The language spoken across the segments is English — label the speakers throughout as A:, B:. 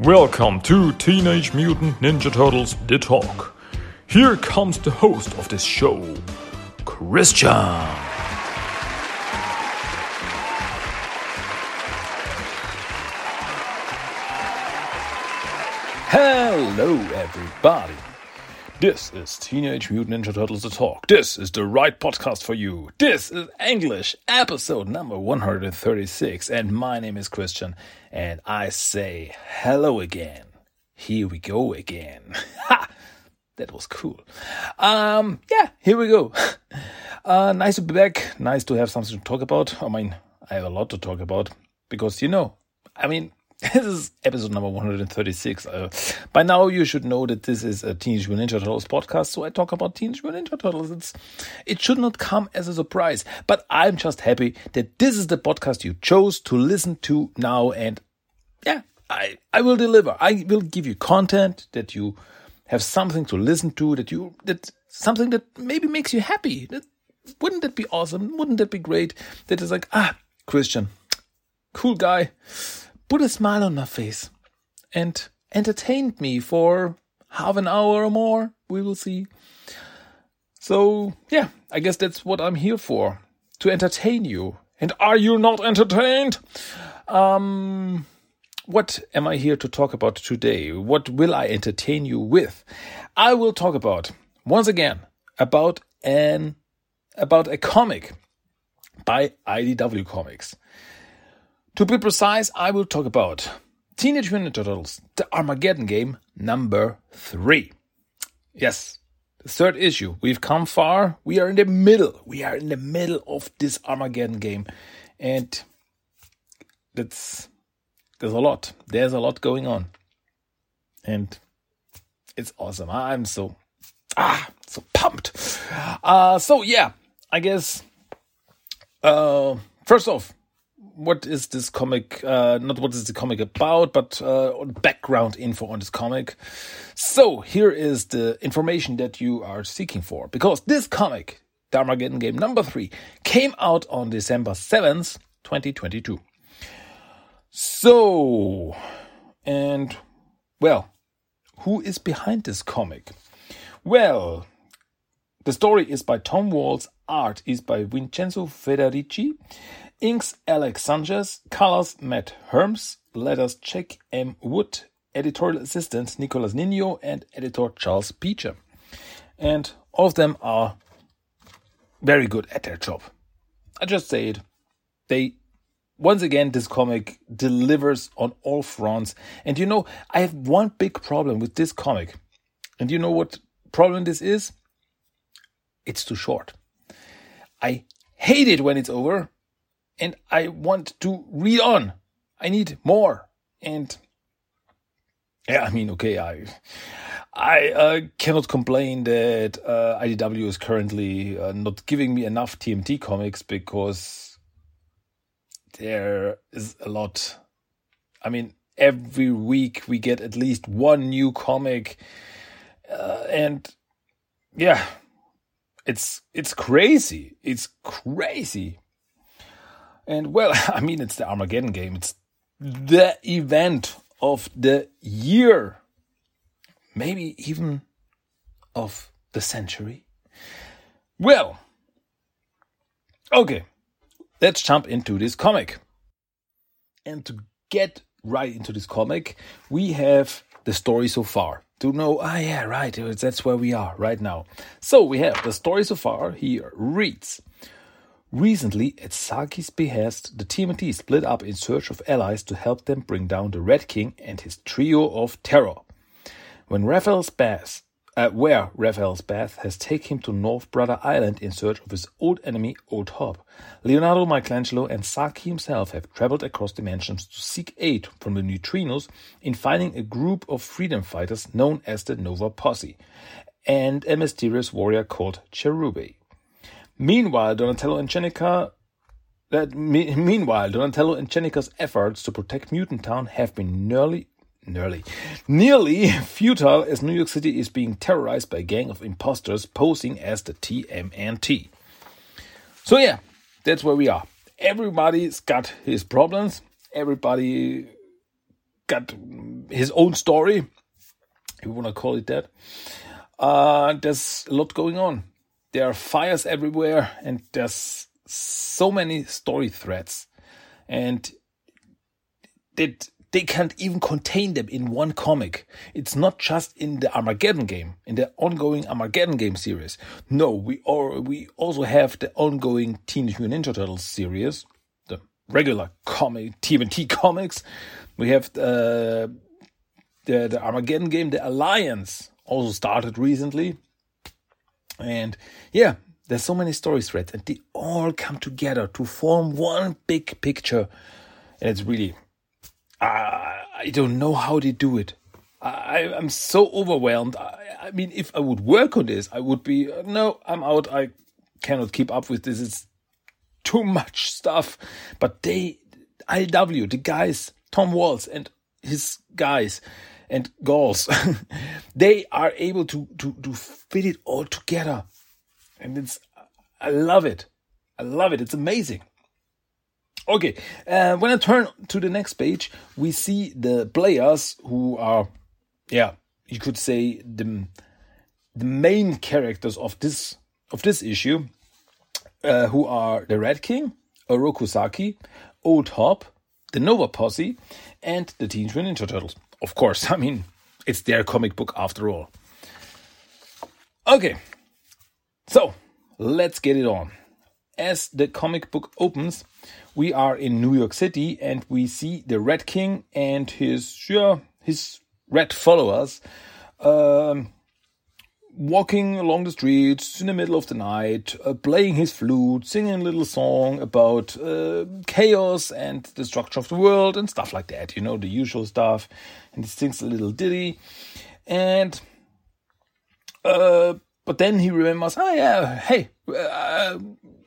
A: Welcome to Teenage Mutant Ninja Turtles The Talk. Here comes the host of this show, Christian.
B: Hello, everybody. This is Teenage Mutant Ninja Turtles The Talk. This is the right podcast for you. This is English, episode number 136, and my name is Christian, and I say hello again. Here we go again. Ha! That was cool. Um, yeah, here we go. Uh, nice to be back. Nice to have something to talk about. I mean, I have a lot to talk about because, you know, I mean, this is episode number 136. Uh, by now, you should know that this is a Teenage Mutant Ninja Turtles podcast, so I talk about Teenage Mutant Ninja Turtles. It's, it should not come as a surprise, but I'm just happy that this is the podcast you chose to listen to now, and yeah, I, I will deliver. I will give you content that you have something to listen to, that you, that something that maybe makes you happy. That, wouldn't that be awesome? Wouldn't that be great? That is like, ah, Christian, cool guy put a smile on my face and entertained me for half an hour or more. We will see. So, yeah, I guess that's what I'm here for to entertain you. And are you not entertained? Um, what am I here to talk about today? What will I entertain you with? I will talk about, once again, about an about a comic by IDW Comics. To be precise, I will talk about Teenage Mutant Ninja Turtles, the Armageddon game number three. Yes, the third issue. We've come far. We are in the middle. We are in the middle of this Armageddon game. And that's there's a lot. There's a lot going on. And it's awesome. I'm so ah so pumped. Uh so yeah, I guess uh first off, what is this comic? Uh, not what is the comic about, but uh, background info on this comic. So here is the information that you are seeking for, because this comic, the Armageddon Game number three, came out on December seventh, twenty twenty two. So, and well, who is behind this comic? Well, the story is by Tom Waltz, art is by Vincenzo Federici, Inks Alex Sanchez, Colors Matt Herms, Letters Jack M. Wood, Editorial Assistant Nicolas Nino, and Editor Charles Beecher. And all of them are very good at their job. I just say it. They, once again, this comic delivers on all fronts. And you know, I have one big problem with this comic. And you know what problem this is? It's too short. I hate it when it's over and I want to read on. I need more. And yeah, I mean, okay, I I uh, cannot complain that uh, IDW is currently uh, not giving me enough TMT comics because there is a lot. I mean, every week we get at least one new comic, uh, and yeah, it's it's crazy. It's crazy. And well, I mean, it's the Armageddon game. It's the event of the year, maybe even of the century. Well, okay, let's jump into this comic. And to get right into this comic, we have the story so far. To know, ah, yeah, right, that's where we are right now. So we have the story so far here reads Recently, at Saki's behest, the TMNT split up in search of allies to help them bring down the Red King and his trio of terror. When Raphael's Bath, uh, where Raphael's Bath has taken him to North Brother Island in search of his old enemy, Old Hob, Leonardo, Michelangelo, and Saki himself have traveled across dimensions to seek aid from the neutrinos in finding a group of freedom fighters known as the Nova Posse, and a mysterious warrior called Cherubae. Meanwhile, Donatello and Jennika that me, meanwhile, Donatello and Jennika's efforts to protect Mutant Town have been nearly nearly nearly futile as New York City is being terrorized by a gang of imposters posing as the TMNT. So yeah, that's where we are. Everybody's got his problems. Everybody got his own story, if you want to call it that. Uh, there's a lot going on. There are fires everywhere, and there's so many story threads, and that they can't even contain them in one comic. It's not just in the Armageddon game, in the ongoing Armageddon game series. No, we or we also have the ongoing Teenage Mutant Ninja Turtles series, the regular comic TMNT comics. We have the, the the Armageddon game, the Alliance, also started recently, and yeah, there's so many story threads, and they all come together to form one big picture, and it's really I, I don't know how they do it. I, am so overwhelmed. I, I, mean, if I would work on this, I would be, uh, no, I'm out. I cannot keep up with this. It's too much stuff. But they, IW, the guys, Tom Waltz and his guys and girls, they are able to, to, to fit it all together. And it's, I love it. I love it. It's amazing. Okay, uh, when I turn to the next page, we see the players who are, yeah, you could say the the main characters of this of this issue, uh, who are the Red King, Oroku Saki, Old Hob, the Nova Posse, and the Teenage Mutant Ninja Turtles. Of course, I mean it's their comic book after all. Okay, so let's get it on. As the comic book opens, we are in New York City and we see the Red King and his yeah, his red followers um, walking along the streets in the middle of the night, uh, playing his flute, singing a little song about uh, chaos and the structure of the world and stuff like that. You know, the usual stuff. And he sings a little ditty. And uh, but then he remembers, oh yeah, hey, uh,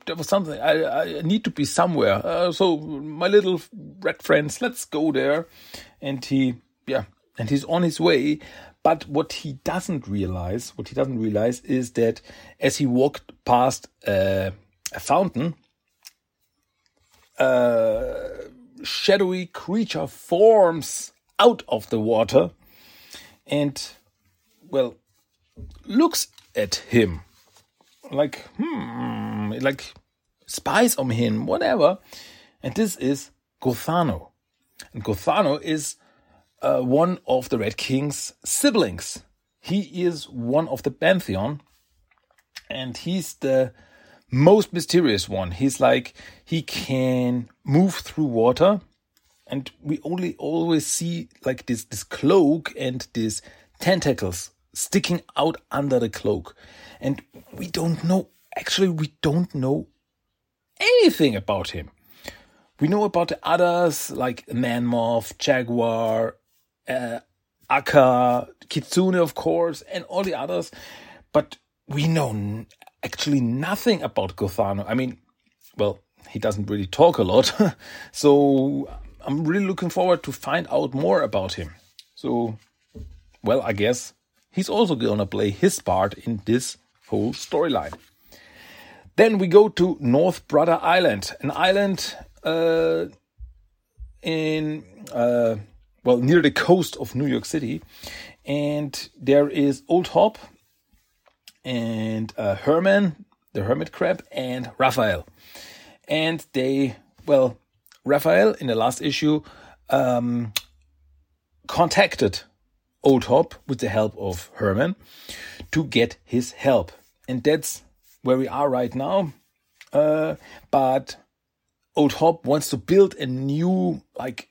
B: there was something. I, I need to be somewhere. Uh, so my little red friends, let's go there. And he, yeah, and he's on his way. But what he doesn't realize, what he doesn't realize is that as he walked past uh, a fountain, a shadowy creature forms out of the water and, well, looks at him like, hmm, like spies on him, whatever. And this is Gothano. And Gothano is uh, one of the Red King's siblings. He is one of the Pantheon, and he's the most mysterious one. He's like, he can move through water, and we only always see like this, this cloak and these tentacles sticking out under the cloak. And we don't know, actually, we don't know anything about him. We know about the others like Manmoth, Jaguar, uh, Aka, Kitsune, of course, and all the others, but we know actually nothing about Gothano. I mean, well, he doesn't really talk a lot, so I'm really looking forward to find out more about him. So, well, I guess he's also gonna play his part in this whole storyline. Then we go to North Brother Island, an island uh, in uh, well near the coast of New York City, and there is Old Hob and uh, Herman, the hermit crab, and Raphael, and they well Raphael in the last issue um, contacted Old Hob with the help of Herman to get his help. And that's where we are right now. Uh, but Old Hob wants to build a new, like,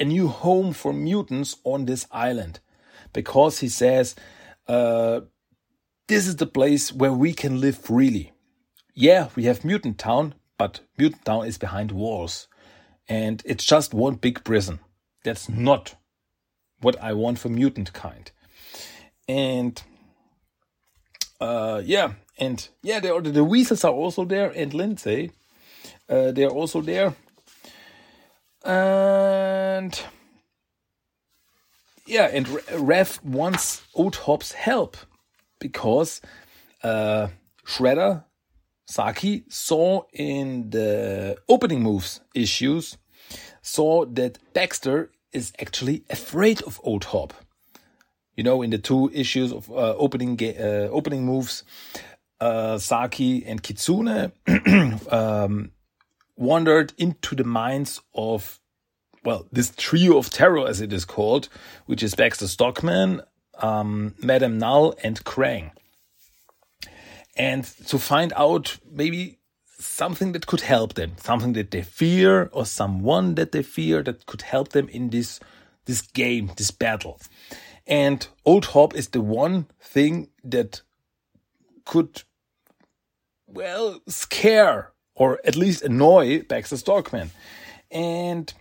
B: a new home for mutants on this island because he says, uh, this is the place where we can live freely. Yeah, we have Mutant Town, but Mutant Town is behind walls and it's just one big prison. That's not what I want for mutant kind. And uh, yeah, and yeah, the, the Weasels are also there, and Lindsay, uh, they're also there. And yeah, and Raph wants Old Hob's help because uh, Shredder Saki saw in the opening moves issues saw that Baxter is actually afraid of Old Hob. You know, in the two issues of uh, opening uh, opening moves, uh, Saki and Kitsune um, wandered into the minds of well, this trio of terror, as it is called, which is Baxter Stockman, um, Madame Null, and Krang. And to find out maybe something that could help them, something that they fear, or someone that they fear that could help them in this this game, this battle. And Old Hob is the one thing that could, well, scare or at least annoy Baxter Stockman. And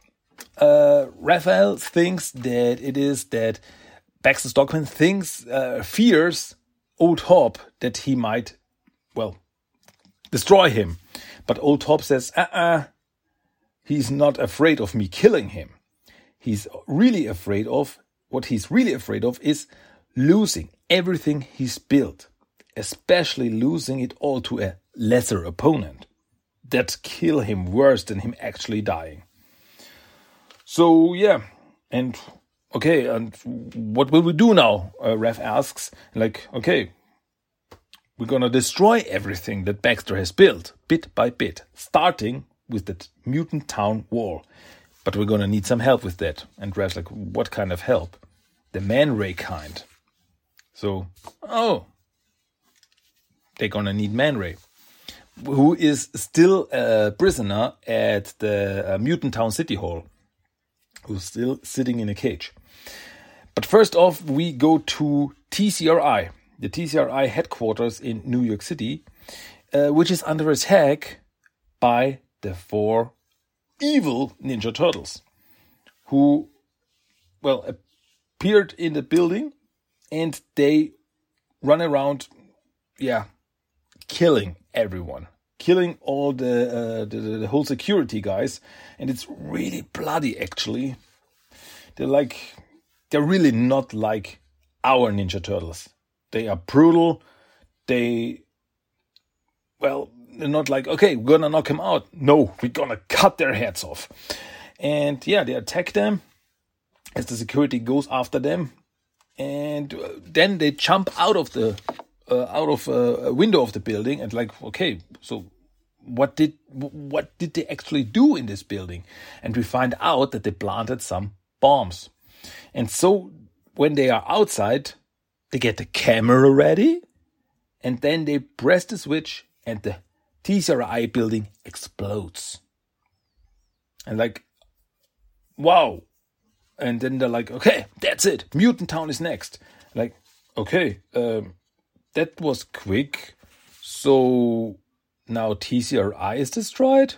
B: uh, Raphael thinks that it is that Baxter Stockman thinks, uh, fears Old Hob that he might, well, destroy him. But Old Hob says, uh uh, he's not afraid of me killing him. He's really afraid of, what he's really afraid of is losing everything he's built, especially losing it all to a lesser opponent that kill him worse than him actually dying. So yeah, and okay, and what will we do now? Uh, Raph asks. Like, okay, we're gonna destroy everything that Baxter has built, bit by bit, starting with that mutant town wall. But we're gonna need some help with that. And Raph's like, what kind of help? The man ray kind. So, oh, they're gonna need Man Ray, who is still a prisoner at the uh, Mutant Town City Hall, who's still sitting in a cage. But first off, we go to TCRI, the TCRI headquarters in New York City, uh, which is under attack by the four evil Ninja Turtles, who, well, appeared in the building and they run around, yeah, killing everyone, killing all the, uh, the, the whole security guys, and it's really bloody. Actually, they're like they're really not like our Ninja Turtles. They are brutal. They well, they're not like okay, we're gonna knock him out. No, we're gonna cut their heads off. And yeah, they attack them as the security goes after them, and uh, then they jump out of the uh, out of a window of the building and like, okay, so what did what did they actually do in this building? And we find out that they planted some bombs. And so when they are outside, they get the camera ready, and then they press the switch, and the TCRI building explodes. And like, wow. And then they're like, okay, that's it. Mutant Town is next. Like, okay, um, that was quick. So now TCRI is destroyed.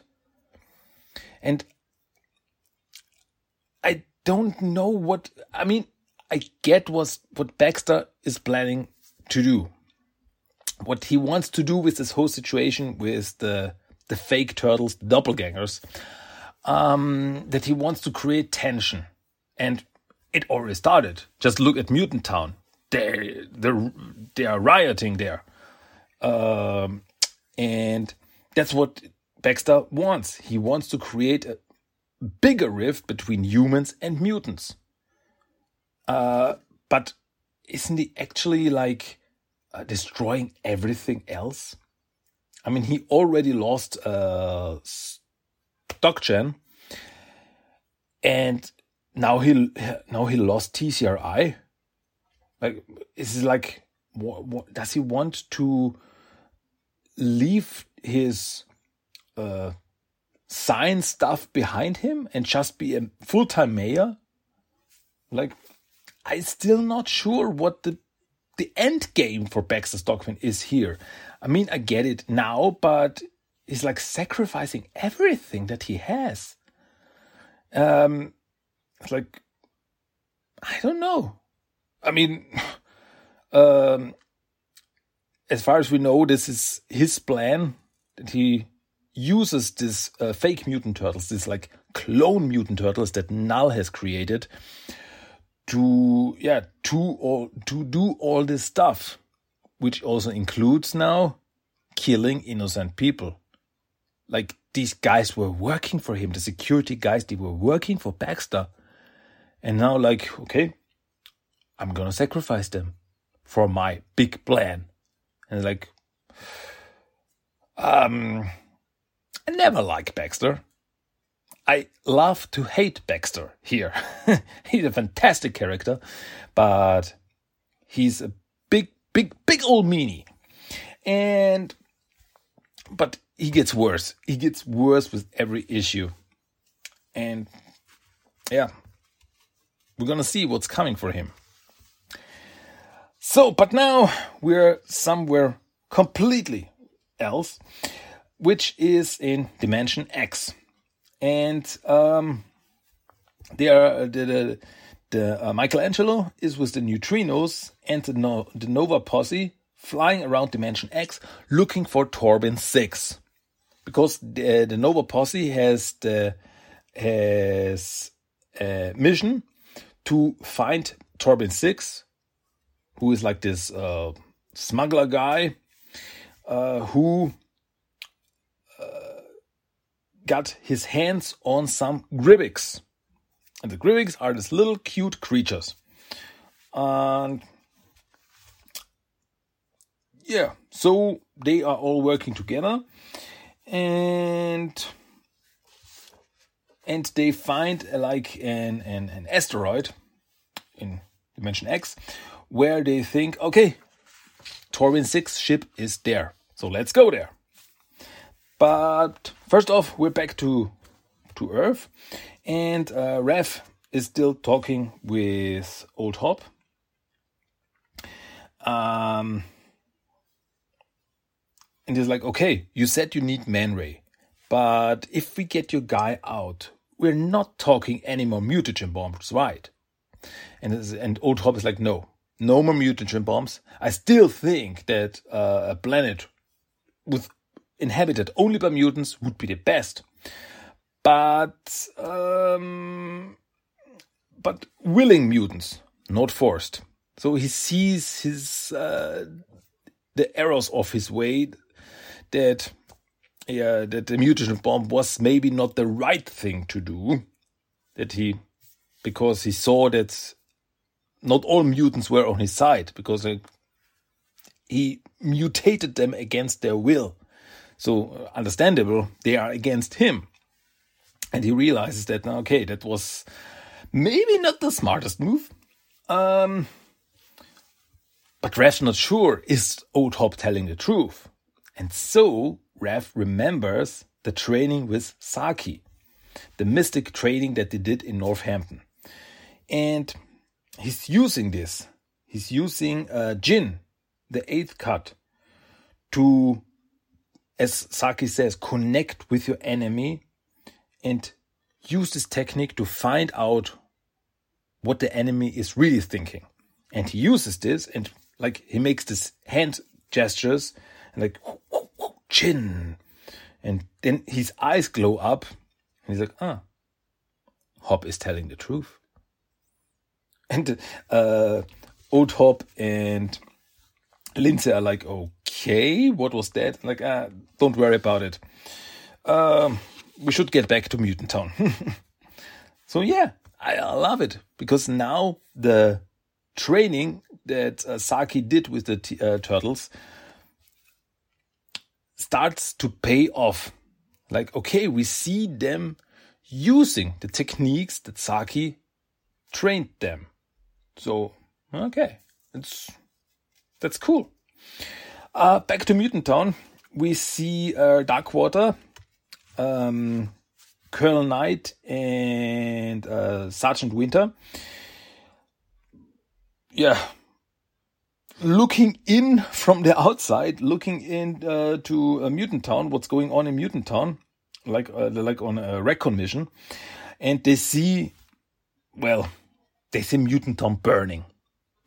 B: And I don't know what I mean. I get was what Baxter is planning to do. What he wants to do with this whole situation with the the fake turtles, the doppelgangers, um, that he wants to create tension, and it already started. Just look at Mutant Town they they they are rioting there, um, and that's what Baxter wants. He wants to create a bigger rift between humans and mutants. Uh, but isn't he actually like uh, destroying everything else? I mean, he already lost uh, StockGen, and now he now he lost TCRI like, is it like, what, what, does he want to leave his uh, science stuff behind him and just be a full time mayor? Like, I'm still not sure what the the end game for Baxter Stockman is here. I mean, I get it now, but he's like sacrificing everything that he has. Um, it's like I don't know. I mean, um, as far as we know, this is his plan that he uses this uh, fake mutant turtles, this like clone mutant turtles that Null has created to yeah to all to do all this stuff, which also includes now killing innocent people. Like these guys were working for him, the security guys, they were working for Baxter. And now, like, okay, I'm gonna sacrifice them for my big plan. And like, um, I never like Baxter. I love to hate Baxter here. he's a fantastic character, but he's a big, big, big old meanie. And, but he gets worse. He gets worse with every issue. And yeah, we're gonna see what's coming for him. So, but now we're somewhere completely else, which is in Dimension X, and um, there the the, the uh, Michelangelo is with the neutrinos and the, no, the Nova posse flying around Dimension X looking for Torben Six, because the, the Nova posse has the has a mission to find Torben Six, who is like this uh, smuggler guy uh, who uh, got his hands on some Grybics. And the Grybics are these little cute creatures. And yeah, so they are all working together and and they find like an, an, an asteroid in dimension X where they think, okay, Torben 6 ship is there. So let's go there. But first off, we're back to to Earth, and uh, Raph is still talking with Old Hob. Um, and he's like, "Okay, you said you need Man Ray, but if we get your guy out, we're not talking any more mutagen bombs, right?" And and Old Hob is like, "No, no more mutagen bombs. I still think that uh, a planet with inhabited only by mutants would be the best. But um, but willing mutants, not forced. So he sees his uh, the errors of his way that yeah that the mutagen bomb was maybe not the right thing to do. That he because he saw that not all mutants were on his side because uh, he mutated them against their will. So understandable, they are against him. And he realizes that now, okay, that was maybe not the smartest move. Um, but Raph's not sure is Old Hob telling the truth. And so Raph remembers the training with Saki, the mystic training that they did in Northampton. And he's using this. He's using uh, Jin, the eighth cut, to, as Saki says, connect with your enemy and use this technique to find out what the enemy is really thinking. And he uses this and like he makes this hand gestures and like chin. And then his eyes glow up. And he's like, ah, Hob is telling the truth. And uh, Old Hob and Lindsay are like, okay, what was that? Like, ah, don't worry about it. Um, we should get back to Mutant Town. so yeah, I, I, love it because now the training that uh, Saki did with the t- uh, turtles starts to pay off. Like, okay, we see them using the techniques that Saki trained them. So, okay, it's that's cool. Uh, back to Mutant Town, we see uh, Darkwater, um, Colonel Knight, and uh, Sergeant Winter. Yeah, looking in from the outside, looking in uh, to uh, Mutant Town, what's going on in Mutant Town, like uh, like on a recon mission, and they see, well, they see Mutant Town burning.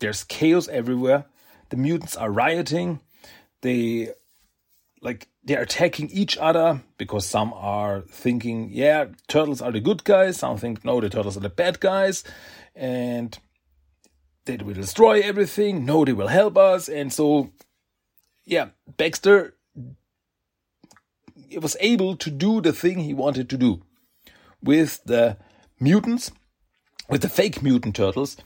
B: There's chaos everywhere the mutants are rioting. They like they're attacking each other because some are thinking, yeah, turtles are the good guys. Some think, no, the turtles are the bad guys, and they will destroy everything. No, they will help us. And so, yeah, Baxter was able to do the thing he wanted to do with the mutants with the fake mutant turtles,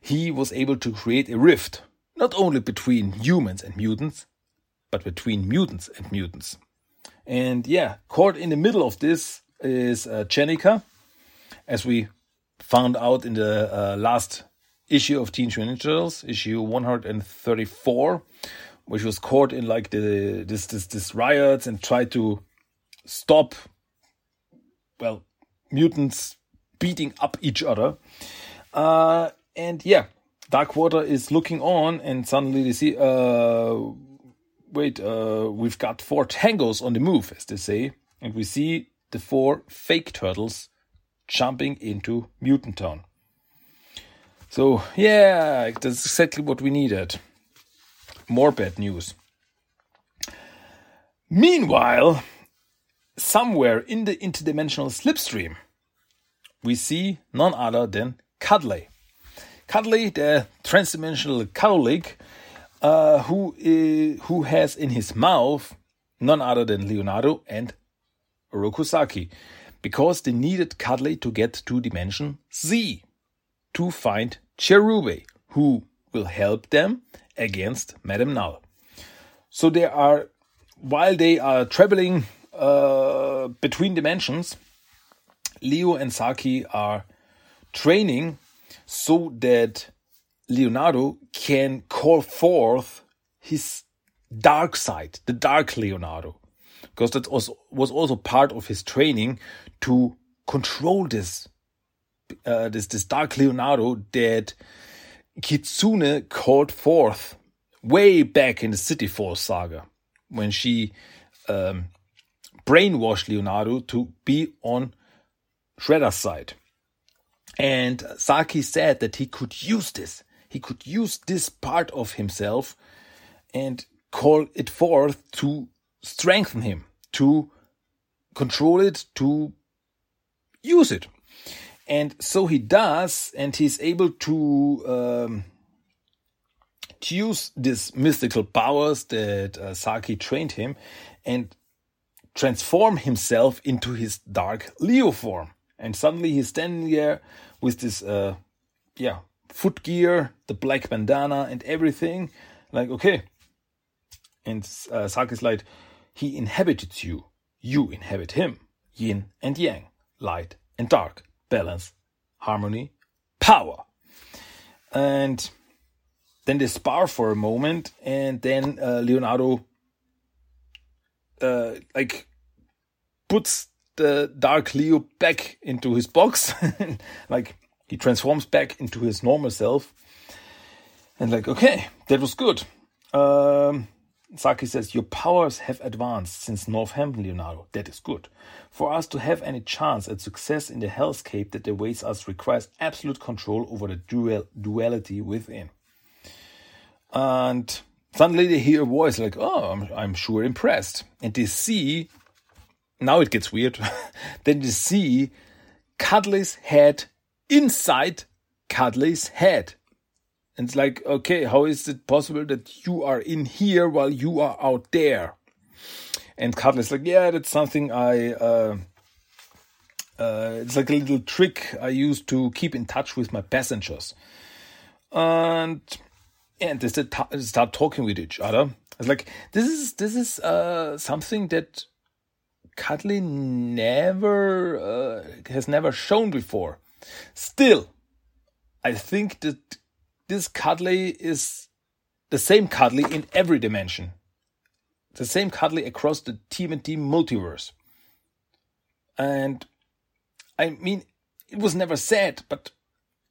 B: he was able to create a rift, not only between humans and mutants, but between mutants and mutants. And yeah, caught in the middle of this is uh, Jennika, as we found out in the uh, last issue of Teenage Mutant Turtles, issue 134, which was caught in like the this this this riots and tried to stop well mutants beating up each other. Uh, and yeah, Darkwater is looking on, and suddenly they see, uh, wait, uh, we've got four tangos on the move, as they say, and we see the four fake turtles jumping into Mutant Town. So, yeah, that's exactly what we needed. More bad news. Meanwhile, somewhere in the interdimensional slipstream, we see none other than Cuddly. Cuddly, the transdimensional Cuddly, uh, who, is, who has in his mouth none other than Leonardo and Oroku because they needed Cuddly to get to dimension Z to find Cherubae, who will help them against Madame Null. So they are, while they are traveling uh, between dimensions, Leo and Saki are training so that Leonardo can call forth his dark side, the dark Leonardo. Because that was, was also part of his training to control this uh, this this dark Leonardo that Kitsune called forth way back in the City Fall saga when she um, brainwashed Leonardo to be on Shredder's side. And Saki said that he could use this. He could use this part of himself and call it forth to strengthen him, to control it, to use it. And so he does, and he's able to, um, to use these mystical powers that uh, Saki trained him and transform himself into his dark Leo form. And suddenly he's standing there with this, uh, yeah, foot gear, the black bandana, and everything. Like, okay, and uh, Saki's like, he inhabited you, you inhabit him. Yin and yang, light and dark, balance, harmony, power. And then they spar for a moment, and then uh, Leonardo, uh, like, puts the Dark Leo back into his box, like he transforms back into his normal self, and like, okay, that was good. Um, Saki says, Your powers have advanced since Northampton, Leonardo. That is good. For us to have any chance at success in the hellscape that awaits us requires absolute control over the dual duality within. And suddenly they hear a voice like, Oh, I'm, I'm sure impressed. And they see, now it gets weird, then you see Cuddly's head inside Cuddly's head. And it's like, okay, how is it possible that you are in here while you are out there? And Cuddly's like, yeah, that's something I. Uh, uh, it's like a little trick I use to keep in touch with my passengers. And and they start talking with each other. It's like this is this is uh, something that Cuddly never uh, has never shown before. Still, I think that this cuddly is the same cuddly in every dimension. The same cuddly across the TMNT multiverse. And I mean, it was never said, but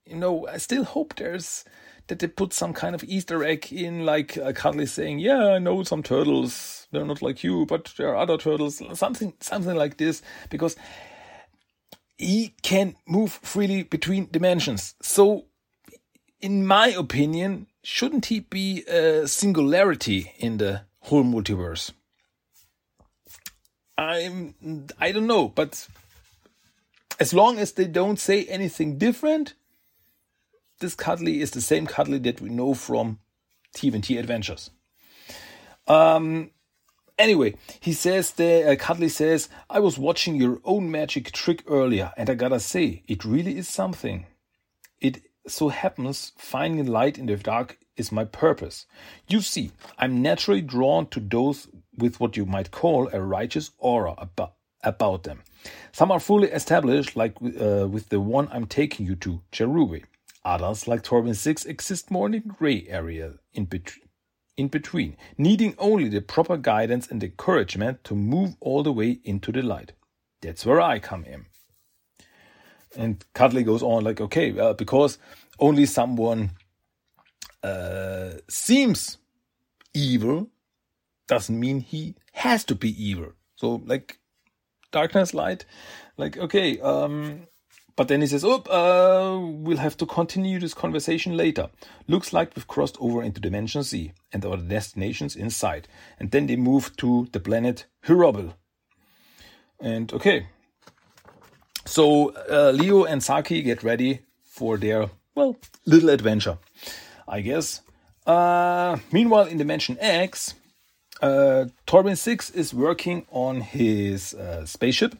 B: you know, I still hope there's that they put some kind of Easter egg in, like uh, Cuddly saying, "Yeah, I know some turtles. They're not like you, but there are other turtles." Something, something like this, because he can move freely between dimensions. So in my opinion, shouldn't he be a singularity in the whole multiverse? I'm I don't know, but as long as they don't say anything different, this Cuddly is the same Cuddly that we know from TMNT Adventures. Um. Anyway, he says that uh, Cuddly says, "I was watching your own magic trick earlier, and I gotta say, it really is something." it so happens finding light in the dark is my purpose. You see, I'm naturally drawn to those with what you might call a righteous aura about, about them. Some are fully established, like uh, with the one I'm taking you to, Cherubae. Others, like Torben 6, exist more in the gray area in, bet- in between, needing only the proper guidance and encouragement to move all the way into the light. That's where I come in. And Cuddly goes on like, okay, uh, because only someone uh, seems evil doesn't mean he has to be evil. So like darkness, light, like okay, um, but then he says, "Oh, uh, we'll have to continue this conversation later. Looks like we've crossed over into Dimension Z and our destinations inside." And then they move to the planet Hirobil. And okay, so uh, Leo and Saki get ready for their well little adventure. I guess. Uh, meanwhile, in Dimension X, uh, Torben 6 is working on his uh, spaceship.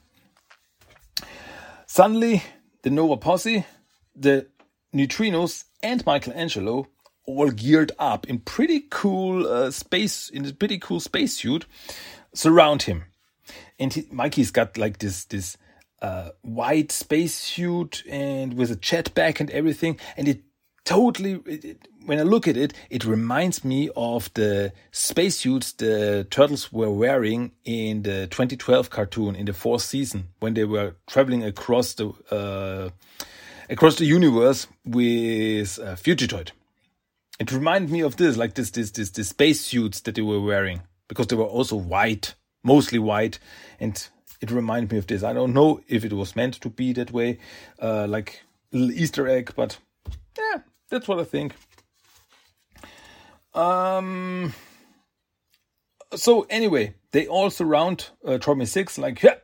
B: Suddenly, the Nova Posse, the Neutrinos, and Michelangelo all geared up in pretty cool uh, space, in a pretty cool spacesuit, surround him. And he, Mikey's got like this this uh, white spacesuit and with a jet jetpack and everything, and it totally when I look at it, it reminds me of the spacesuits the turtles were wearing in the 2012 cartoon in the fourth season when they were traveling across the uh, across the universe with uh, Fugitoid. It reminded me of this, like this, this, this, the spacesuits that they were wearing because they were also white, mostly white, and it reminded me of this. I don't know if it was meant to be that way, uh, like Easter egg, but yeah, that's what I think. Um. So anyway, they all surround uh, Torben Six like, yeah,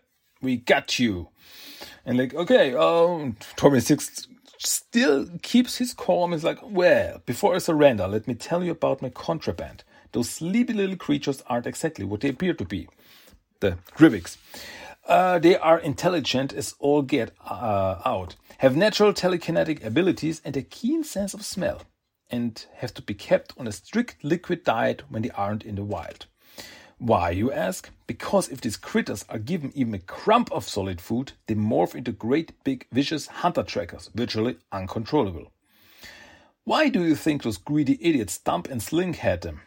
B: we got you, and like, okay, um, Torben Six still keeps his calm. Is like, well, before I surrender, let me tell you about my contraband. Those sleepy little creatures aren't exactly what they appear to be. The Grivix. Uh, they are intelligent as all get uh, out, have natural telekinetic abilities and a keen sense of smell and have to be kept on a strict liquid diet when they aren't in the wild. Why, you ask? Because if these critters are given even a crumb of solid food, they morph into great big vicious hunter trackers, virtually uncontrollable. Why do you think those greedy idiots Stump and Sling had them?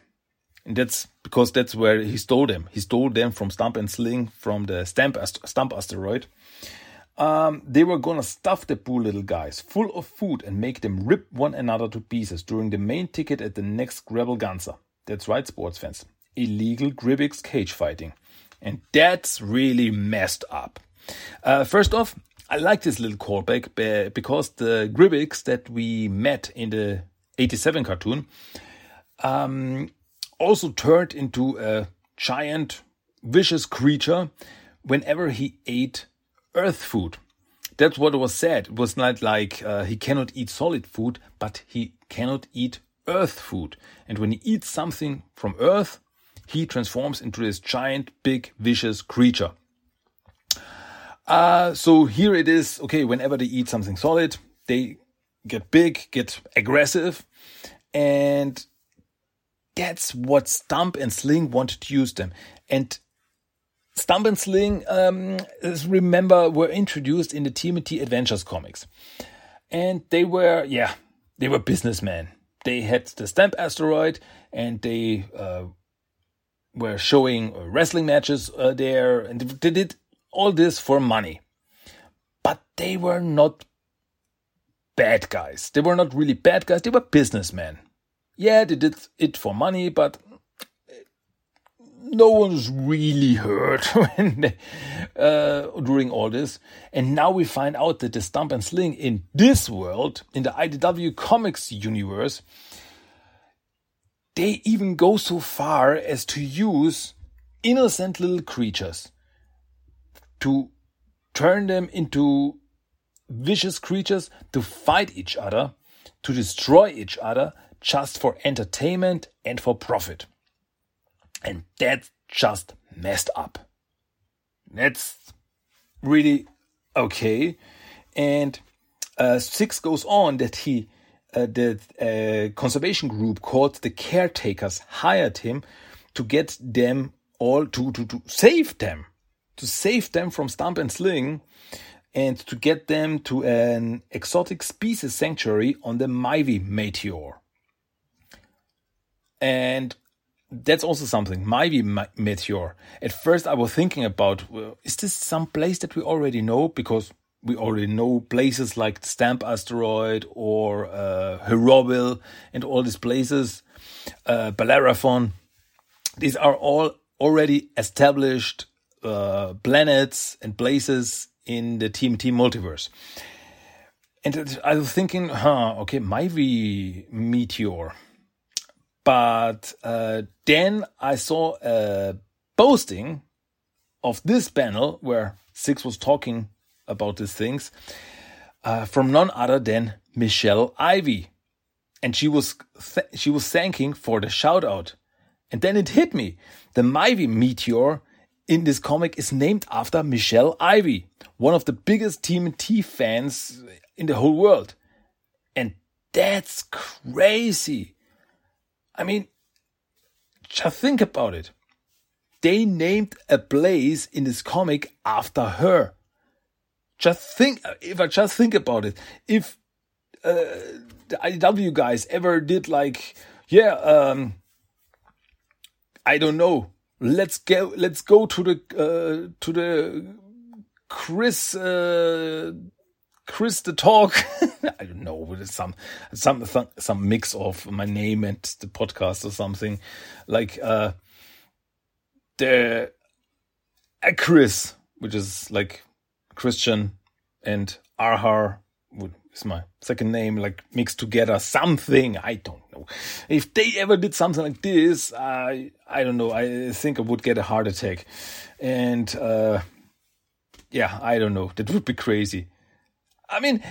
B: And that's because that's where he stole them. He stole them from Stump and Sling from the Stump, Stump asteroid um, they were gonna stuff the poor little guys full of food and make them rip one another to pieces during the main ticket at the next Gravelganza. That's right, sports fans. Illegal Grivix cage fighting. And that's really messed up. Uh, first off, I like this little callback because the Grivix that we met in the 87 cartoon um, also turned into a giant, vicious creature whenever he ate earth food. That's what was said. It was not like uh, he cannot eat solid food, but he cannot eat earth food. And when he eats something from earth, he transforms into this giant, big, vicious creature. Uh, so here it is. Okay, whenever they eat something solid, they get big, get aggressive, and that's what Stump and Sling wanted to use them. And Stump and Sling, um, remember, were introduced in the TMNT Adventures comics. And they were, yeah, they were businessmen. They had the Stump asteroid and they uh, were showing wrestling matches uh, there. And they did all this for money. But they were not bad guys. They were not really bad guys. They were businessmen. Yeah, they did it for money, but no one's really hurt they, uh, during all this. And now we find out that the Stump and Sling in this world, in the IDW Comics universe, they even go so far as to use innocent little creatures to turn them into vicious creatures to fight each other, to destroy each other, just for entertainment and for profit. And that's just messed up. That's really okay. And uh, Six goes on that he, uh, the uh, conservation group called the caretakers hired him to get them all to, to, to save them, to save them from Stump and Sling and to get them to an exotic species sanctuary on the Myvi meteor. And that's also something. Myvi meteor. At first, I was thinking about well, is this some place that we already know? Because we already know places like Stump asteroid or uh, and all these places, uh, Bellerophon. These are all already established uh, planets and places in the TMT multiverse. And I was thinking, huh, okay, Myvi meteor. But uh, then I saw a posting of this panel where Six was talking about these things uh, from none other than Michelle Ivy, and she was she was thanking for the shout out, and then it hit me: the Myvi meteor in this comic is named after Michelle Ivy, one of the biggest TMT fans in the whole world, and that's crazy. I mean, just think about it. They named a place in this comic after her. Just think, if I just think about it, if uh, the IDW guys ever did like, yeah, um, I don't know, let's go, let's go to the uh, to the Chris uh, Chris the Talk. I don't know, some some some mix of my name and the podcast or something like uh, the uh, Chris, which is like Christian and Arhar is my second name, like mixed together something. I don't know. If they ever did something like this, I I don't know. I think I would get a heart attack, and uh, yeah, I don't know. That would be crazy. I mean,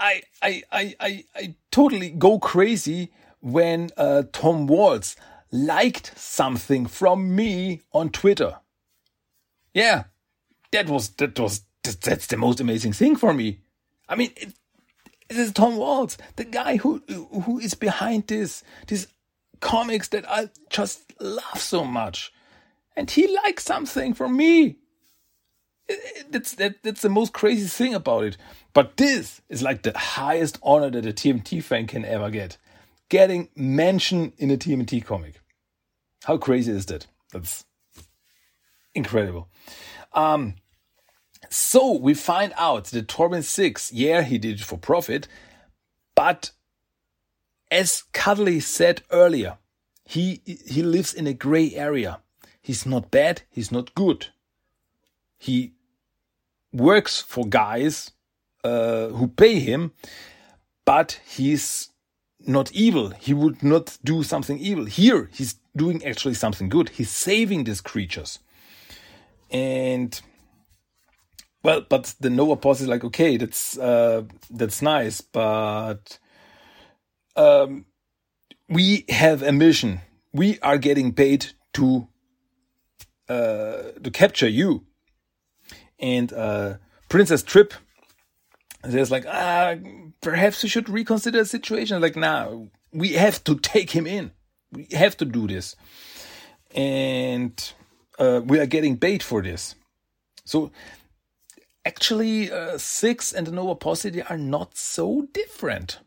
B: I I I I, I totally go crazy when uh, Tom Waltz liked something from me on Twitter. Yeah, that was that was that's the most amazing thing for me. I mean, it, it is Tom Waltz, the guy who who is behind this these comics that I just love so much, and he likes something from me. That's that, that's the most crazy thing about it. But this is like the highest honor that a TMT fan can ever get, getting mention in a TMT comic. How crazy is that? That's incredible. Um, so we find out that Torbin 6, yeah, he did it for profit, but as Cuddly said earlier, he he lives in a gray area. He's not bad, he's not good. He works for guys uh, who pay him, but he's not evil. He would not do something evil. Here, he's doing actually something good. He's saving these creatures. And well, but the Nova Posse is like, okay, that's uh, that's nice, but um, we have a mission. We are getting paid to uh, to capture you. And uh, Princess Trip says like, ah, perhaps we should reconsider the situation. Like, now nah, we have to take him in. We have to do this, and uh, we are getting paid for this. So actually uh, six and the Nova Posse are not so different.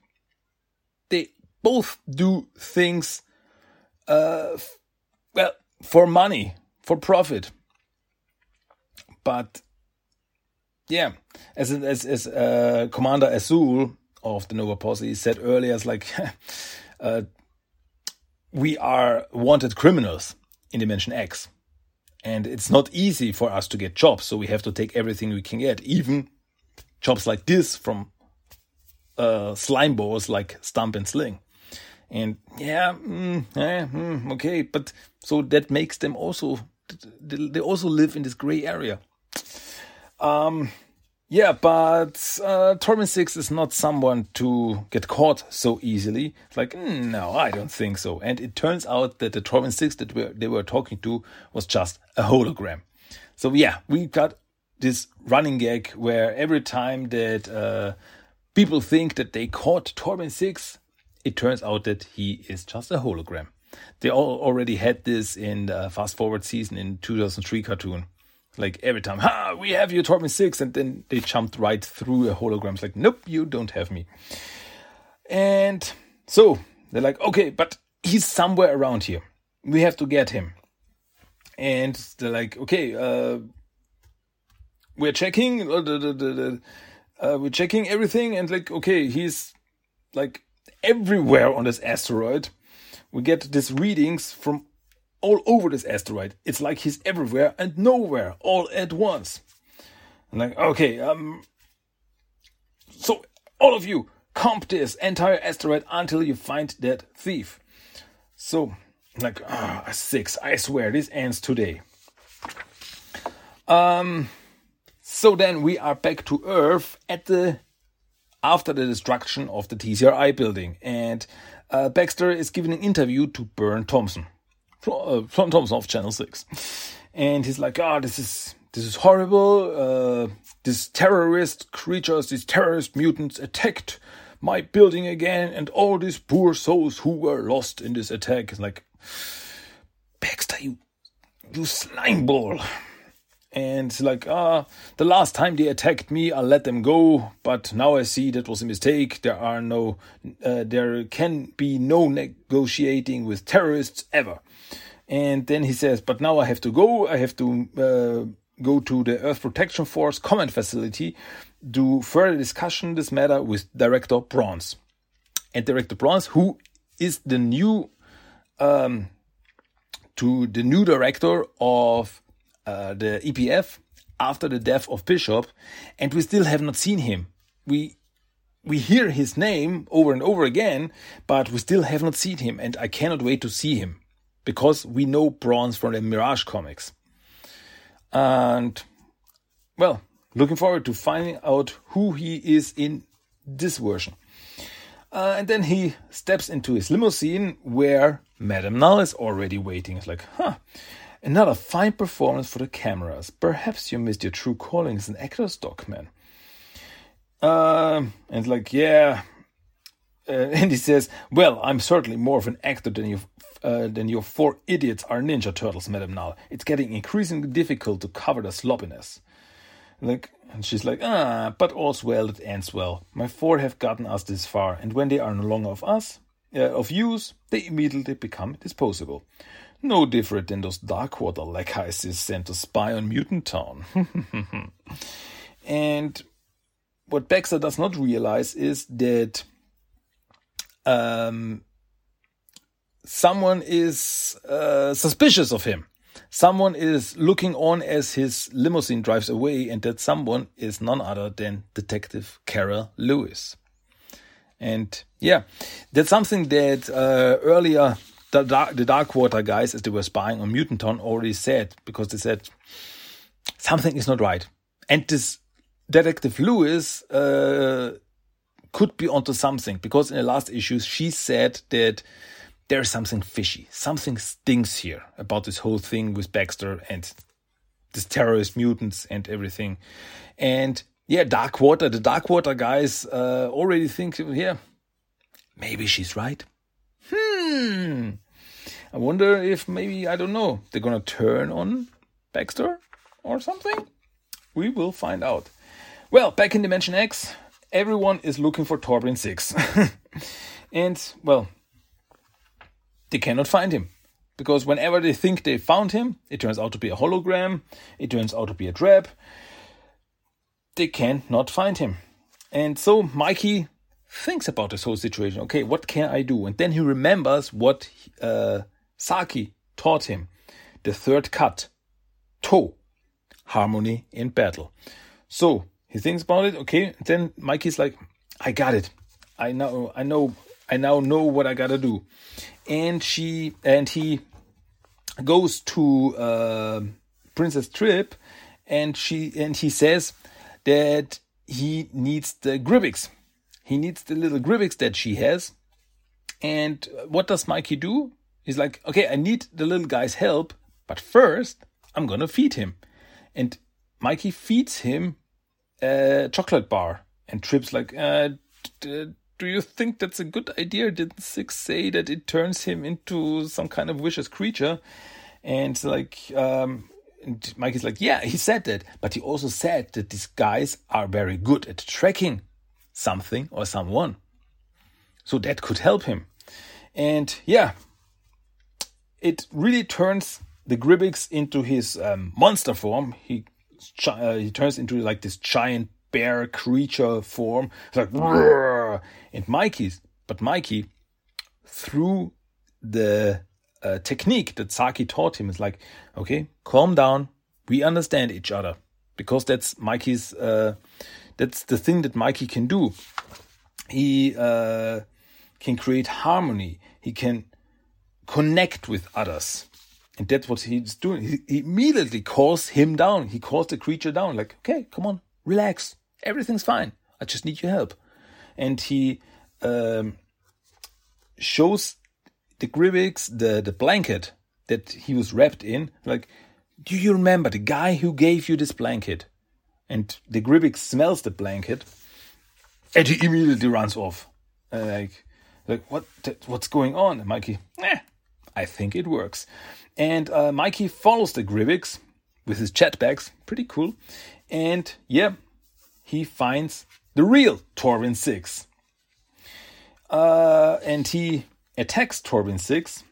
B: They both do things, uh, well, for money, for profit. But yeah, as as as uh, Commander Azul of the Nova Posse said earlier, it's like uh, we are wanted criminals in Dimension X. And it's not easy for us to get jobs so we have to take everything we can get. Even jobs like this from uh, slime balls like stump and sling. And yeah, mm, yeah mm, okay but so that makes them also they also live in this gray area um yeah, but uh, Torbin 6 is not someone to get caught so easily. It's like, mm, no, I don't think so. And it turns out that the Torbin 6 that we, they were talking to was just a hologram. So, yeah, we got this running gag where every time that uh, people think that they caught Torbin 6. It turns out that he is just a hologram. They all already had this in the Fast Forward season in 2003 cartoon. Like every time, ha, we have you, Torbin 6, and then they jumped right through a hologram. It's like, nope, you don't have me. And so they're like, okay, but he's somewhere around here. We have to get him. And they're like, okay, uh, we're checking, uh, uh, we're checking everything, and like, okay, he's like everywhere on this asteroid. We get these readings from all over this asteroid. It's like he's everywhere and nowhere all at once. I'm like, okay, um, so all of you, comp this entire asteroid until you find that thief. So, like, ah, six. I swear this ends today. Um, so then we are back to Earth at the after the destruction of the TCRI building, and uh, Baxter is giving an interview to Burne Thompson, uh, Thompson of Channel Six, and he's like, "Ah, oh, this is this is horrible. Uh, these terrorist creatures, these terrorist mutants attacked my building again, and all these poor souls who were lost in this attack. It's like, Baxter, you, you slime ball. And like, ah, the last time they attacked me, I let them go, but now I see that was a mistake. There are no, uh, there can be no negotiating with terrorists ever. And then he says, but now I have to go. I have to uh, go to the Earth Protection Force command facility do further discussion this matter with Director Bronze. And Director Bronze, who is the new um, to the new director of uh, the EPF after the death of Bishop, and we still have not seen him. We we hear his name over and over again, but we still have not seen him, and I cannot wait to see him because we know Bronze from the Mirage comics. And well, Looking forward to finding out who he is in this version. Uh, and then he steps into his limousine where Madame Null is already waiting. It's like, huh, another fine performance for the cameras. Perhaps you missed your true calling as an actor, Stockman. Uh, and like, yeah. Uh, and he says, well, I'm certainly more of an actor than you. Uh, than your four idiots are Ninja Turtles, Madam. Null. It's getting increasingly difficult to cover the sloppiness. Like, and she's like, ah, but all's well that ends well. My four have gotten us this far, and when they are no longer of us, uh, of use, they immediately become disposable. No different than those Darkwater lackeys sent to spy on Mutant Town. and what Baxter does not realize is that um, someone is uh, suspicious of him someone is looking on as his limousine drives away, and that someone is none other than Detective Carol Lewis. And yeah, that's something that uh, earlier the Dark, the Darkwater guys, as they were spying on Mutant Town, already said because they said something is not right, and this Detective Lewis uh, could be onto something because in the last issues she said that there's something fishy. Something stinks here about this whole thing with Baxter and this terrorist mutants and everything. And yeah, Darkwater, the Darkwater guys uh, already think, yeah, maybe she's right. Hmm. I wonder if maybe, I don't know, they're gonna turn on Baxter or something? We will find out. Well, back in Dimension X, everyone is looking for Torbin 6. and, well, they cannot find him. Because whenever they think they found him, it turns out to be a hologram, it turns out to be a trap. They cannot find him. And so Mikey thinks about this whole situation. Okay, what can I do? And then he remembers what uh, Saki taught him the third cut, To, harmony in battle. So he thinks about it. Okay, then Mikey's like, I got it. I know, I know, I now know what I gotta do and she and he goes to uh, Princess Trip, and she and he says that he needs the Grybyx. He needs the little grivix that she has. And what does Mikey do? He's like, okay, I need the little guy's help, but first I'm gonna feed him. And Mikey feeds him a chocolate bar, and Trip's like, uh, do you think that's a good idea? Didn't Six say that it turns him into some kind of vicious creature? And like, um, and Mikey's like, yeah, he said that, but he also said that these guys are very good at tracking something or someone. So that could help him. And yeah, it really turns the Grybyx into his um, monster form. He uh, he turns into like this giant bear creature form. It's like Rrr! and Mikey's, but Mikey through the uh, technique that Saki taught him is like, okay, calm down. We understand each other because that's Mikey's. Uh, that's the thing that Mikey can do. He uh, can create harmony. He can connect with others. And that's what he's doing. He, he immediately calls him down. He calls the creature down, like, okay, come on, relax. Everything's fine. I just need your help. And he um, shows the Grybyx the, the blanket that he was wrapped in. Like, do you remember the guy who gave you this blanket? And the Grybyx smells the blanket and he immediately runs off. Uh, like, like what? What's going on? And Mikey, eh, I think it works. And uh, Mikey follows the Grybyx with his jetpacks, pretty cool. And yeah, he finds the real Torbin 6. Uh, and he attacks Torbin 6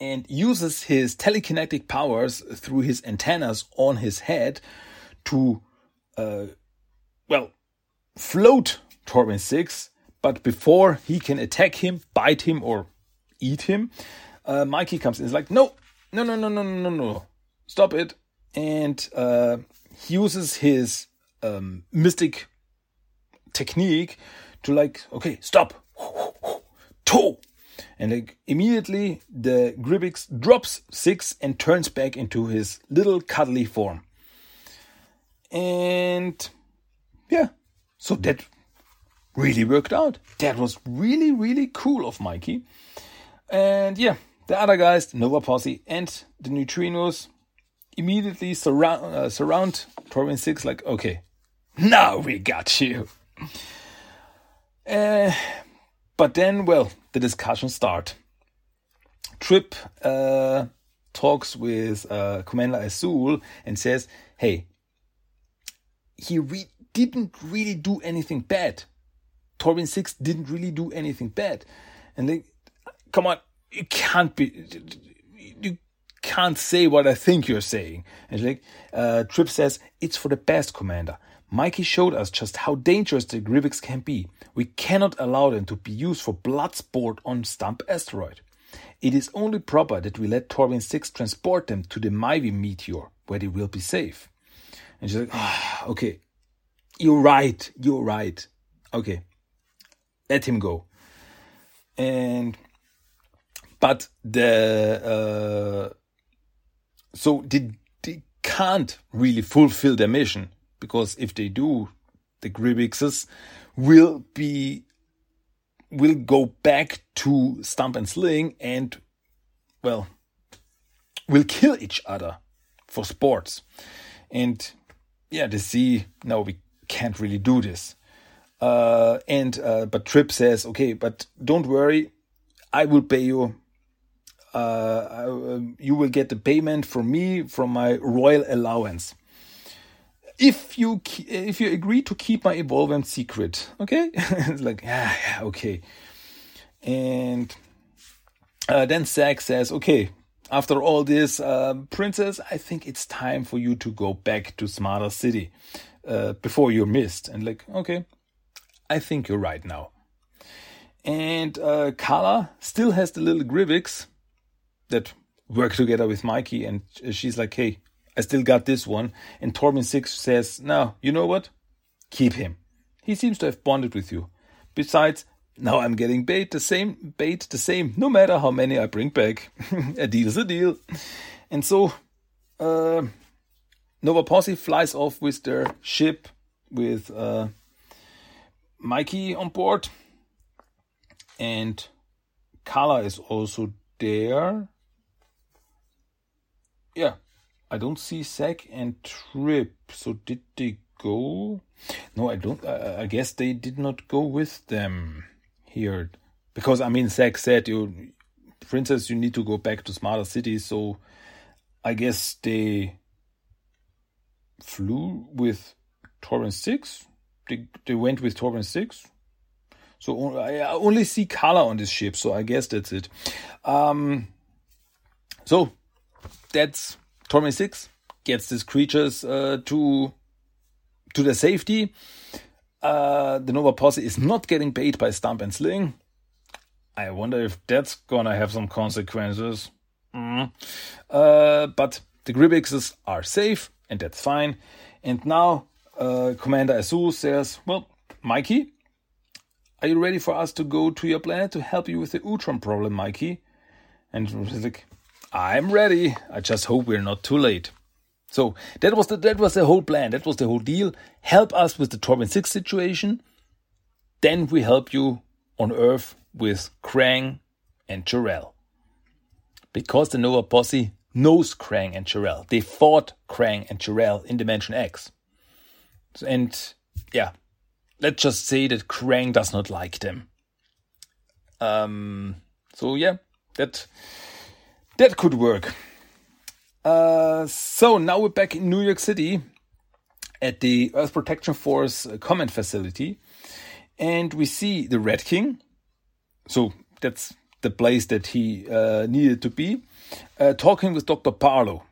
B: and uses his telekinetic powers through his antennas on his head to, uh, well, float Torbin 6. But before he can attack him, bite him, or eat him, uh, Mikey comes in. He's like, no, no, no, no, no, no, no, stop it. And uh, he uses his um, mystic technique to like, okay, stop, toe. And like immediately the Grybyx drops six and turns back into his little cuddly form. And yeah, so that really worked out. That was really, really cool of Mikey. And yeah, the other guys, the Nova Posse and the Neutrinos, immediately surround uh, surround Torbin Six. Like, okay, now we got you. Uh, but then, well, the discussion start. Trip uh, talks with uh, Commander Azul and says, "Hey, he re- didn't really do anything bad. Torbin Six didn't really do anything bad." And they, come on, you can't be, you can't say what I think you're saying. And like, uh, Trip says, "It's for the best, Commander." Mikey showed us just how dangerous the Grybyx can be. We cannot allow them to be used for blood sport on Stump Asteroid. It is only proper that we let Torbin 6 transport them to the Myvi meteor, where they will be safe. And she's like, ah, okay, you're right, you're right. Okay, let him go. And, but the, uh, so they, they can't really fulfill their mission because if they do, the Grybyxes will be will go back to Stump and Sling and well will kill each other for sports. And yeah, they see no, we can't really do this. Uh, and uh, but Trip says, okay, but don't worry, I will pay you. Uh, I, um, you will get the payment from me from my royal allowance if you if you agree to keep my evolvement secret, okay? it's like yeah, yeah, okay. And uh, then Zack says, okay, after all this, uh, princess, I think it's time for you to go back to Smarter City uh, before you're missed. And like, okay, I think you're right now. And uh, Kala still has the little Grybyx that work together with Mikey, and she's like, hey, I still got this one. And Torbin 6 says, now, you know what? Keep him. He seems to have bonded with you. Besides, now I'm getting bait the same, bait the same, no matter how many I bring back. a deal's a deal. And so, uh, Nova Posse flies off with their ship with uh, Mikey on board. And Kala is also there. Yeah, I don't see Zack and Trip. So did they go. No, I don't. Uh, I guess they did not go with them here because I mean, Zach said you, Princess, you need to go back to smarter cities. So I guess they flew with Torbin Six. They they went with Torbin Six. So I only see Kala on this ship, so I guess that's it. Um, so that's Torbin Six gets these creatures uh, to to their safety. Uh, the Nova Posse is not getting paid by Stump and Sling. I wonder if that's gonna have some consequences. Mm. Uh, but the Gribixes are safe, and that's fine. And now uh, Commander Azul says, Well, Mikey, are you ready for us to go to your planet to help you with the Utrom problem, Mikey? And he's like, I'm ready. I just hope we're not too late. So that was the that was the whole plan. That was the whole deal. Help us with the Torbin Six situation. Then we help you on Earth with Krang and Jarrell. Because the Nova Posse knows Krang and Jarrell. They fought Krang and Jarrell in Dimension X. And yeah, let's just say that Krang does not like them. Um so yeah, that that could work. Uh, so now we're back in New York City at the Earth Protection Force uh, command facility, and we see the Red King. So that's the place that he uh, needed to be, uh, talking with Dr. Barlow,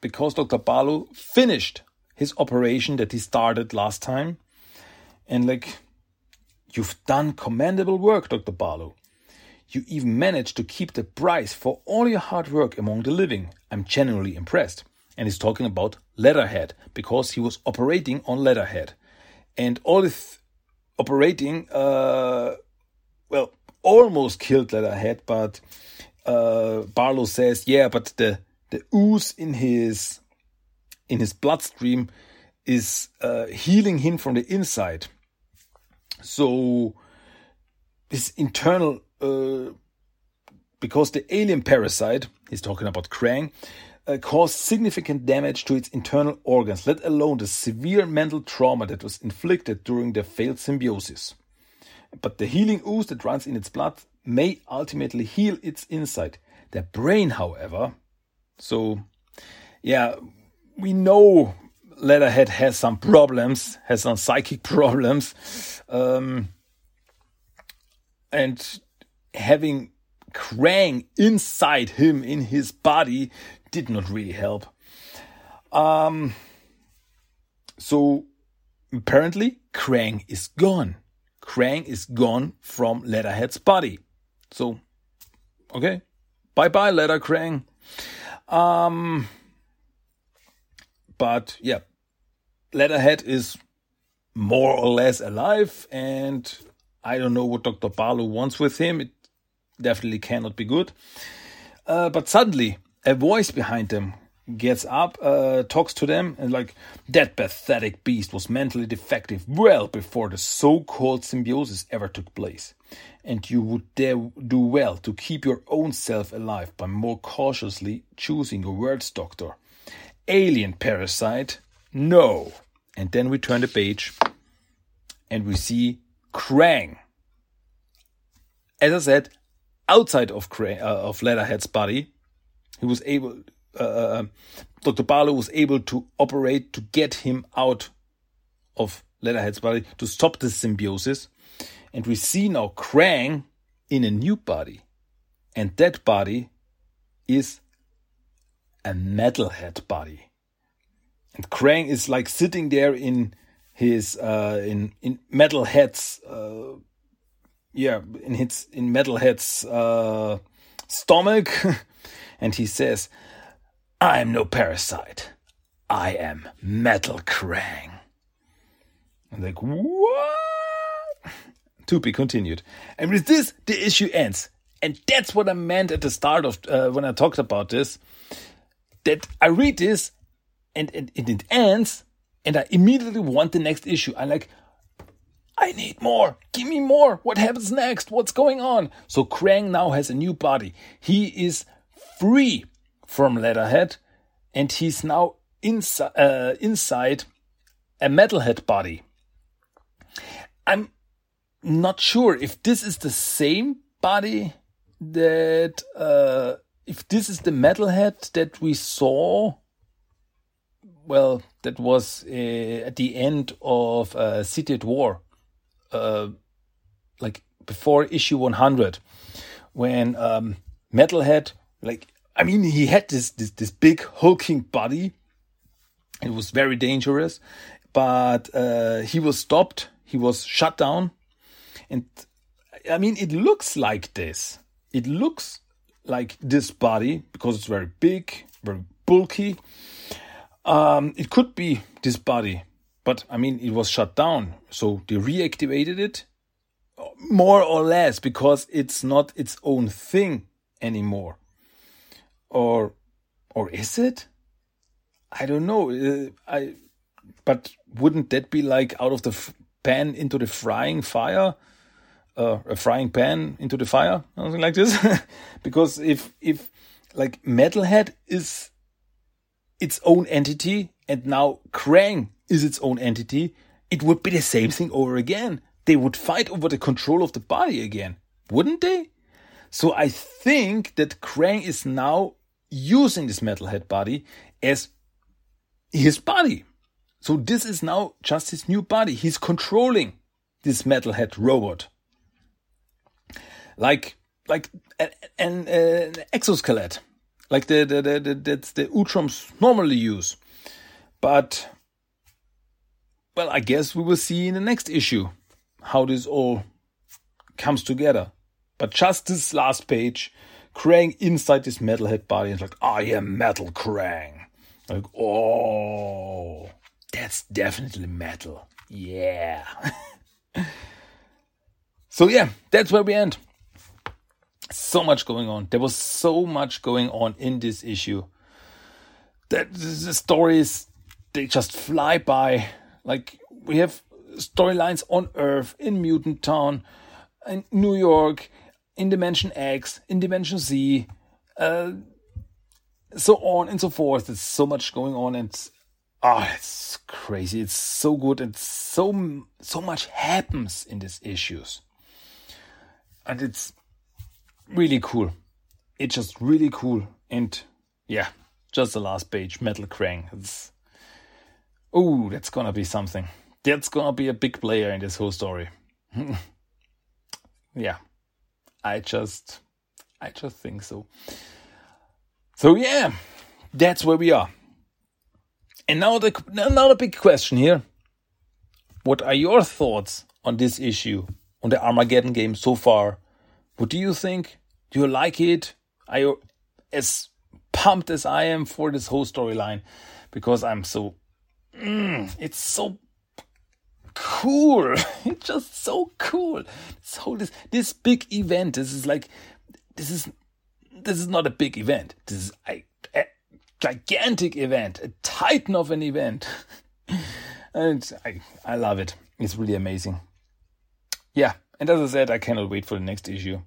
B: because Dr. Barlow finished his operation that he started last time, and like, you've done commendable work, Dr. Barlow. You even managed to keep the price for all your hard work among the living. I'm genuinely impressed. And he's talking about Leatherhead because he was operating on Leatherhead. And all this operating, uh, well, almost killed Leatherhead, but uh, Barlow says, yeah, but the, the ooze in his in his bloodstream is uh, healing him from the inside. So his internal uh, because the alien parasite, he's talking about Krang, uh, caused significant damage to its internal organs, let alone the severe mental trauma that was inflicted during the failed symbiosis. But the healing ooze that runs in its blood may ultimately heal its inside. The brain, however, so yeah, we know Leatherhead has some problems, has some psychic problems, um, and having Krang inside him in his body did not really help. Um, so apparently, Krang is gone. Krang is gone from Leatherhead's body. So, okay, bye bye, Leather Krang. Um, but yeah, Leatherhead is more or less alive, and I don't know what Dr. Barlow wants with him. It definitely cannot be good. Uh, but suddenly, a voice behind them gets up, uh, talks to them, and like, that pathetic beast was mentally defective well before the so called symbiosis ever took place. And you would dare do well to keep your own self alive by more cautiously choosing your words, Doctor. Alien parasite? No. And then we turn the page and we see Krang. As I said, outside of uh, of Leatherhead's body, he was able. Uh, uh um, Dr. Barlow was able to operate to get him out of Leatherhead's body to stop the symbiosis, and we see now Krang in a new body, and that body is a metalhead body, and Krang is like sitting there in his uh, in in metalhead's uh, yeah, in his in Metalhead's uh, stomach, and he says, "I'm no parasite. I am Metal Krang." I'm like, what? To be continued. And with this, the issue ends. And that's what I meant at the start of uh, when I talked about this. That I read this, and, and, and it ends, and I immediately want the next issue. I like, I need more. Give me more. What happens next? What's going on? So Krang now has a new body. He is free from Leatherhead and he's now inside, uh, inside a metalhead body. I'm not sure if this is the same body that uh, if this is the metalhead that we saw well that was uh, at the end of uh, City at War uh, like before issue 100 when um, metalhead like i mean he had this, this this big hulking body. It was very dangerous but uh, he was stopped. He was shut down. And i mean it looks like this. It looks like this body because it's very big very bulky. Um, it could be this body but i mean it was shut down so they reactivated it more or less because it's not its own thing anymore. Or or is it? I don't know. Uh, i but wouldn't that be like out of the pan into the frying fire? Uh, a frying pan into the fire? Something like this? Because if if like metalhead is its own entity and now krang is its own entity it would be the same thing over again they would fight over the control of the body again, wouldn't they? So I think that Krang is now using this metalhead body as his body. So this is now just his new body. He's controlling this metalhead robot. Like like an, an, exoskeleton. Like the the, the, the the Utroms normally use. But well, I guess we will see in the next issue how this all comes together. But just this last page, Krang inside this metalhead body is like, I am Metal Krang. Like, oh, that's definitely metal. Yeah. so yeah, that's where we end. So much going on. There was so much going on in this issue. That the stories they just fly by. Like we have storylines on Earth, in Mutant Town, in New York, in Dimension X, in Dimension Z, uh, so on and so forth. There's so much going on, and ah, oh, it's crazy. It's so good, and so so much happens in these issues, and it's really cool. It's just really cool, and yeah, just the last page, Metal Krang. It's oh, that's gonna be something that's gonna be a big player in this whole story. yeah, I just, I just think so. So yeah, that's where we are. And now the another big question here: What are your thoughts on this issue, on the Armageddon game so far? What do you think? Do you like it? Are you as pumped as I am for this whole storyline? Because I'm so, mm, it's so cool. it's just so cool. So this this big event. This is like this is this is not a big event. This is a, a gigantic event, a titan of an event. and I I love it. It's really amazing. Yeah, and as I said, I cannot wait for the next issue.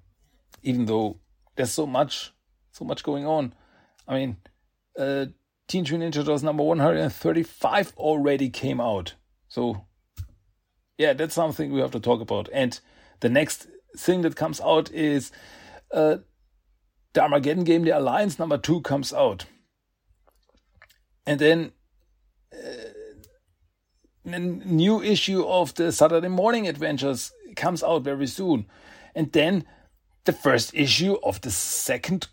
B: Even though there's so much so much going on. I mean, uh Teenage Mutant Ninja Turtles number 135 already came out. So yeah, that's something we have to talk about. And the next thing that comes out is uh, the Armageddon game, the Alliance number two comes out. And then uh, a new issue of the Saturday Morning Adventures comes out very soon. And then the first issue of the second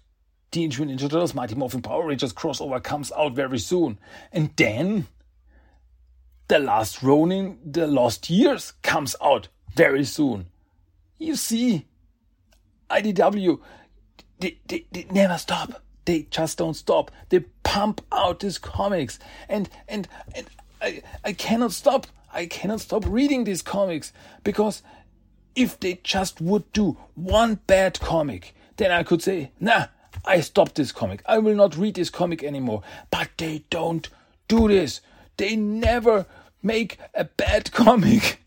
B: Teenage Mutant Ninja Turtles Mighty Morphin Power Rangers crossover comes out very soon. And then the Last Ronin, The Lost Years comes out very soon. You see, IDW, they, they, they never stop. They just don't stop. They pump out these comics. And, and, and I, I cannot stop. I cannot stop reading these comics because if they just would do one bad comic, then I could say, nah, I stop this comic. I will not read this comic anymore. But they don't do this. They never make a bad comic.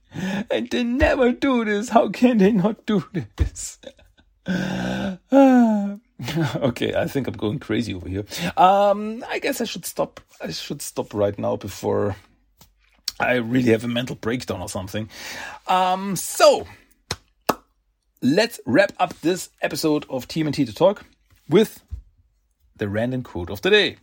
B: And they never do this. How can they not do this? okay, I think I'm going crazy over here. Um, I guess I should stop. I should stop right now before I really have a mental breakdown or something. Um, so let's wrap up this episode of TMNT to Talk with the random quote of the day.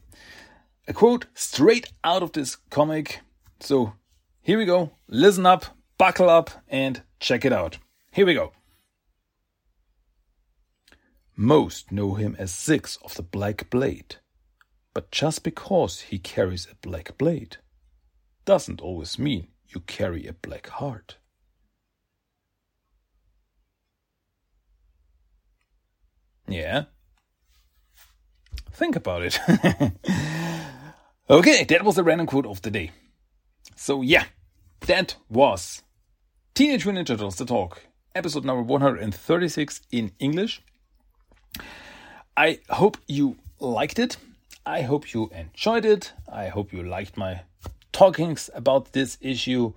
B: A quote straight out of this comic. So here we go. Listen up, buckle up, and check it out. Here we go. Most know him as Six of the Black Blade, but just because he carries a black blade doesn't always mean you carry a black heart. Yeah. Think about it. okay, that was the random quote of the day. So, yeah, that was Teenage Mutant Ninja Turtles The Talk, episode number 136 in English. I hope you liked it. I hope you enjoyed it. I hope you liked my talkings about this issue.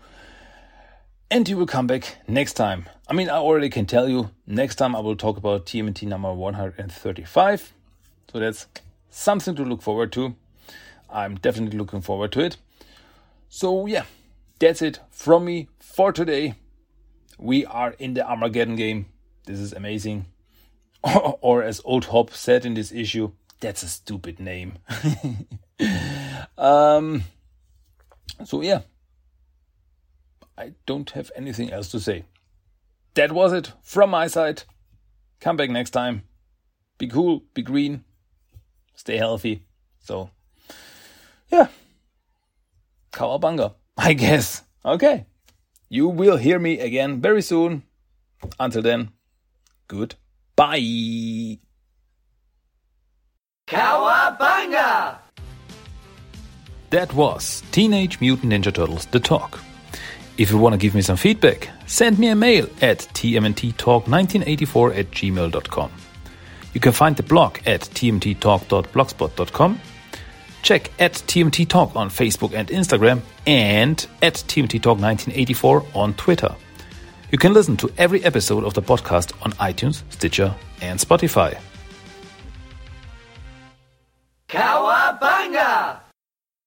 B: And you will come back next time. I mean, I already can tell you, next time I will talk about TMNT number 135. So that's something to look forward to. I'm definitely looking forward to it. So, yeah, that's it from me for today. We are in the Armageddon game. This is amazing. or, as Old Hob said in this issue, that's a stupid name. um, so, yeah, I don't have anything else to say. That was it from my side. Come back next time. Be cool, be green, stay healthy. So, yeah, Cowabunga, I guess. Okay. You will hear me again very soon. Until then, goodbye. Cowabunga! That was Teenage Mutant Ninja Turtles The Talk. If you want to give me some feedback, send me a mail at tmnttalk1984 at gmail.com. You can find the blog at tmttalk.blogspot.com. Check at TMT Talk on Facebook and Instagram and at TMT Talk 1984 on Twitter. You can listen to every episode of the podcast on iTunes, Stitcher, and Spotify. Cowabunga!